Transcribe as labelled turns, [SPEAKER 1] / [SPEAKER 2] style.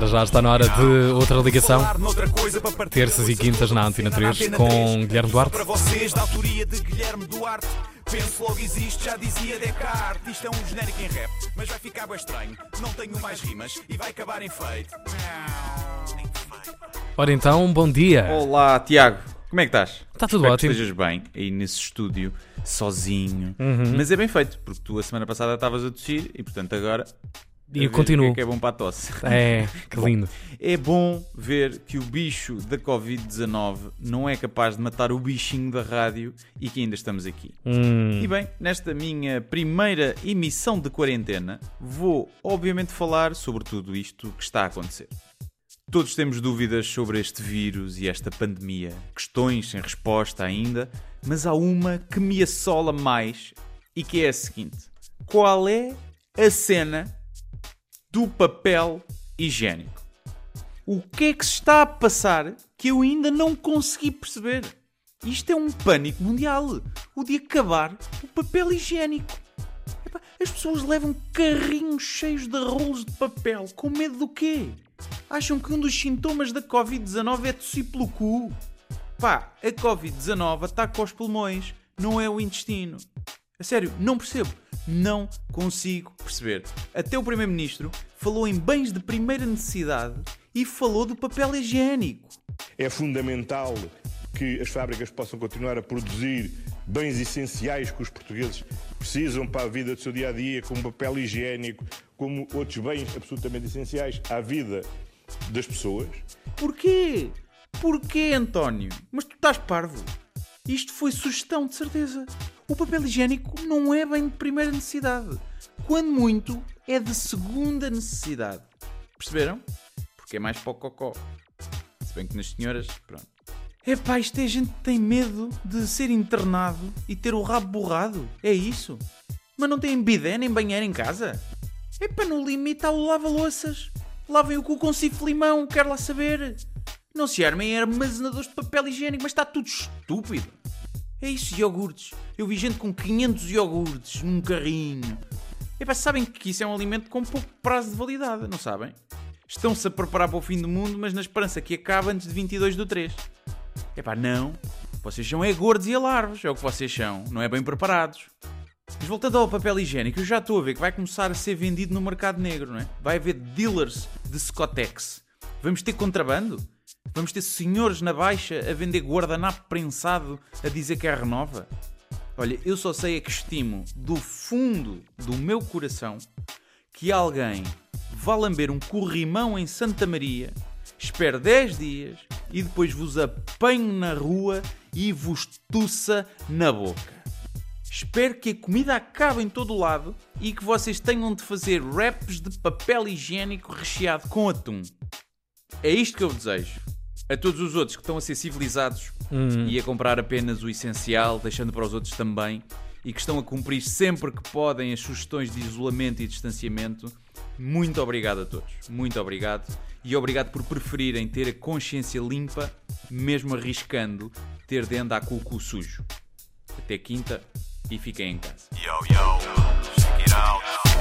[SPEAKER 1] Para já está na hora de outra ligação. Terças e quintas na Antena 3 com Guilherme Duarte.
[SPEAKER 2] Para vocês, da autoria de Guilherme Duarte. Penso logo existe, já dizia Descartes. Isto é um genérico em rap, mas vai ficar bem estranho. Não tenho mais rimas e vai acabar em feito.
[SPEAKER 1] Ora então, bom dia.
[SPEAKER 3] Olá, Tiago. Como é que estás?
[SPEAKER 1] Está tudo
[SPEAKER 3] Espero
[SPEAKER 1] ótimo.
[SPEAKER 3] Que estejas bem aí nesse estúdio, sozinho.
[SPEAKER 1] Uhum.
[SPEAKER 3] Mas é bem feito, porque tu a semana passada estavas a tossir e portanto agora.
[SPEAKER 1] E eu continuo.
[SPEAKER 3] É, que é bom para a tosse.
[SPEAKER 1] É, que lindo.
[SPEAKER 3] É bom ver que o bicho da Covid-19 não é capaz de matar o bichinho da rádio e que ainda estamos aqui.
[SPEAKER 1] Hum,
[SPEAKER 3] E bem, nesta minha primeira emissão de quarentena, vou obviamente falar sobre tudo isto que está a acontecer. Todos temos dúvidas sobre este vírus e esta pandemia, questões sem resposta ainda, mas há uma que me assola mais e que é a seguinte: qual é a cena do papel higiênico? O que é que se está a passar que eu ainda não consegui perceber? Isto é um pânico mundial. O de acabar o papel higiênico. As pessoas levam carrinhos cheios de rolos de papel. Com medo do quê? Acham que um dos sintomas da Covid-19 é tossir pelo cu? Pá, a Covid-19 ataca os pulmões, não é o intestino. A sério, não percebo. Não consigo perceber. Até o Primeiro-Ministro falou em bens de primeira necessidade e falou do papel higiênico.
[SPEAKER 4] É fundamental que as fábricas possam continuar a produzir bens essenciais que os portugueses precisam para a vida do seu dia a dia, como papel higiênico, como outros bens absolutamente essenciais à vida das pessoas.
[SPEAKER 3] Porquê? Porquê, António? Mas tu estás parvo. Isto foi sugestão, de certeza. O papel higiênico não é bem de primeira necessidade. Quando muito, é de segunda necessidade. Perceberam? Porque é mais para o cocó. Se bem que nas senhoras, pronto. Epá, isto é gente que tem medo de ser internado e ter o rabo borrado. É isso? Mas não tem bidé nem banheiro em casa? Epá, no limite há o lava-louças. Lavem o cu com cifre limão, quero lá saber. Não se armem armazenadores de papel higiênico, mas está tudo estúpido. É isso, iogurtes. Eu vi gente com 500 iogurtes num carrinho. Epá, sabem que isso é um alimento com pouco prazo de validade, não sabem? Estão-se a preparar para o fim do mundo, mas na esperança que acabe antes de 22 do 3. Epá, não. Vocês são é gordos e alarves, é o que vocês são. Não é bem preparados. Mas voltando ao papel higiênico, eu já estou a ver que vai começar a ser vendido no mercado negro, não é? Vai haver dealers de Scotex. Vamos ter contrabando? Vamos ter senhores na baixa a vender guardanapo prensado a dizer que é renova? Olha, eu só sei é que estimo do fundo do meu coração que alguém vá lamber um corrimão em Santa Maria, espere 10 dias e depois vos apanho na rua e vos tussa na boca. Espero que a comida acabe em todo o lado e que vocês tenham de fazer wraps de papel higiênico recheado com atum. É isto que eu desejo. A todos os outros que estão a ser civilizados e a comprar apenas o essencial, deixando para os outros também, e que estão a cumprir sempre que podem as sugestões de isolamento e distanciamento, muito obrigado a todos. Muito obrigado. E obrigado por preferirem ter a consciência limpa, mesmo arriscando ter de andar com o cu sujo. Até quinta e fiquem em casa.